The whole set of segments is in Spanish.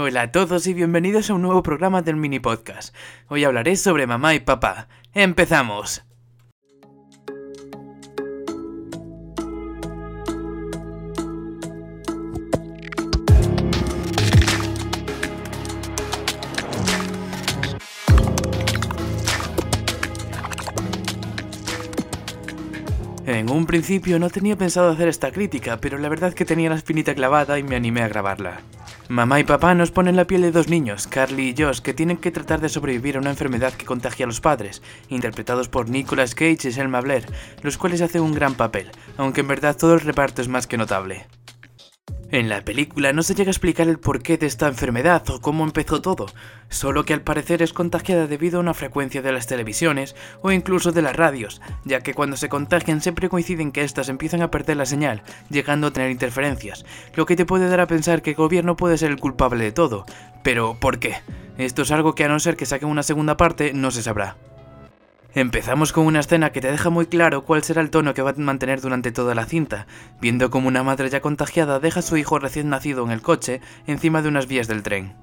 Hola a todos y bienvenidos a un nuevo programa del mini podcast. Hoy hablaré sobre mamá y papá. ¡Empezamos! En un principio no tenía pensado hacer esta crítica, pero la verdad que tenía la espinita clavada y me animé a grabarla. Mamá y papá nos ponen la piel de dos niños, Carly y Josh, que tienen que tratar de sobrevivir a una enfermedad que contagia a los padres, interpretados por Nicolas Cage y Selma Blair, los cuales hacen un gran papel, aunque en verdad todo el reparto es más que notable. En la película no se llega a explicar el porqué de esta enfermedad o cómo empezó todo, solo que al parecer es contagiada debido a una frecuencia de las televisiones o incluso de las radios, ya que cuando se contagian siempre coinciden que éstas empiezan a perder la señal, llegando a tener interferencias, lo que te puede dar a pensar que el gobierno puede ser el culpable de todo. Pero, ¿por qué? Esto es algo que a no ser que saquen una segunda parte no se sabrá. Empezamos con una escena que te deja muy claro cuál será el tono que va a mantener durante toda la cinta, viendo como una madre ya contagiada deja a su hijo recién nacido en el coche encima de unas vías del tren.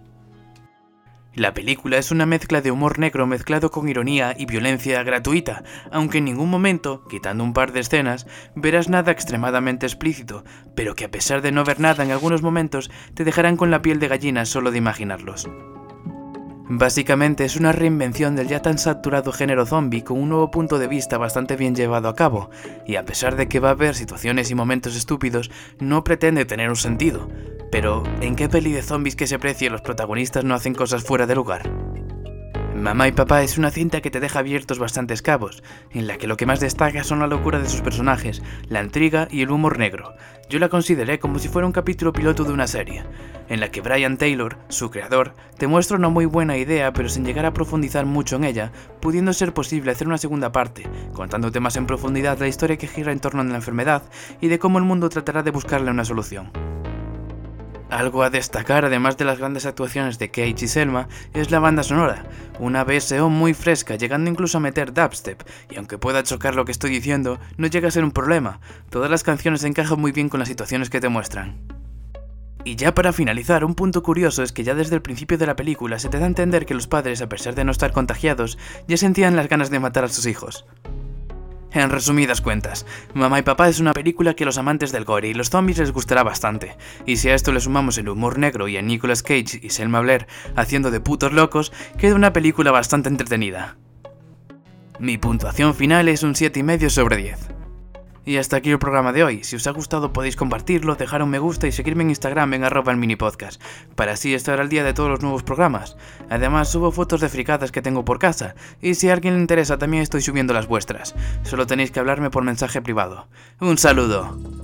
La película es una mezcla de humor negro mezclado con ironía y violencia gratuita, aunque en ningún momento, quitando un par de escenas, verás nada extremadamente explícito, pero que a pesar de no ver nada en algunos momentos, te dejarán con la piel de gallina solo de imaginarlos. Básicamente es una reinvención del ya tan saturado género zombie con un nuevo punto de vista bastante bien llevado a cabo, y a pesar de que va a haber situaciones y momentos estúpidos, no pretende tener un sentido. Pero, ¿en qué peli de zombies que se precie los protagonistas no hacen cosas fuera de lugar? Mamá y Papá es una cinta que te deja abiertos bastantes cabos, en la que lo que más destaca son la locura de sus personajes, la intriga y el humor negro. Yo la consideré como si fuera un capítulo piloto de una serie, en la que Brian Taylor, su creador, te muestra una muy buena idea pero sin llegar a profundizar mucho en ella, pudiendo ser posible hacer una segunda parte, contándote más en profundidad la historia que gira en torno a la enfermedad y de cómo el mundo tratará de buscarle una solución. Algo a destacar, además de las grandes actuaciones de Cage y Selma, es la banda sonora, una BSO muy fresca, llegando incluso a meter dubstep, y aunque pueda chocar lo que estoy diciendo, no llega a ser un problema, todas las canciones encajan muy bien con las situaciones que te muestran. Y ya para finalizar, un punto curioso es que ya desde el principio de la película se te da a entender que los padres, a pesar de no estar contagiados, ya sentían las ganas de matar a sus hijos. En resumidas cuentas, Mamá y Papá es una película que a los amantes del gore y los zombies les gustará bastante, y si a esto le sumamos el humor negro y a Nicolas Cage y Selma Blair haciendo de putos locos, queda una película bastante entretenida. Mi puntuación final es un 7,5 sobre 10. Y hasta aquí el programa de hoy. Si os ha gustado podéis compartirlo, dejar un me gusta y seguirme en Instagram en arroba para así estar al día de todos los nuevos programas. Además subo fotos de fricadas que tengo por casa, y si a alguien le interesa también estoy subiendo las vuestras. Solo tenéis que hablarme por mensaje privado. Un saludo.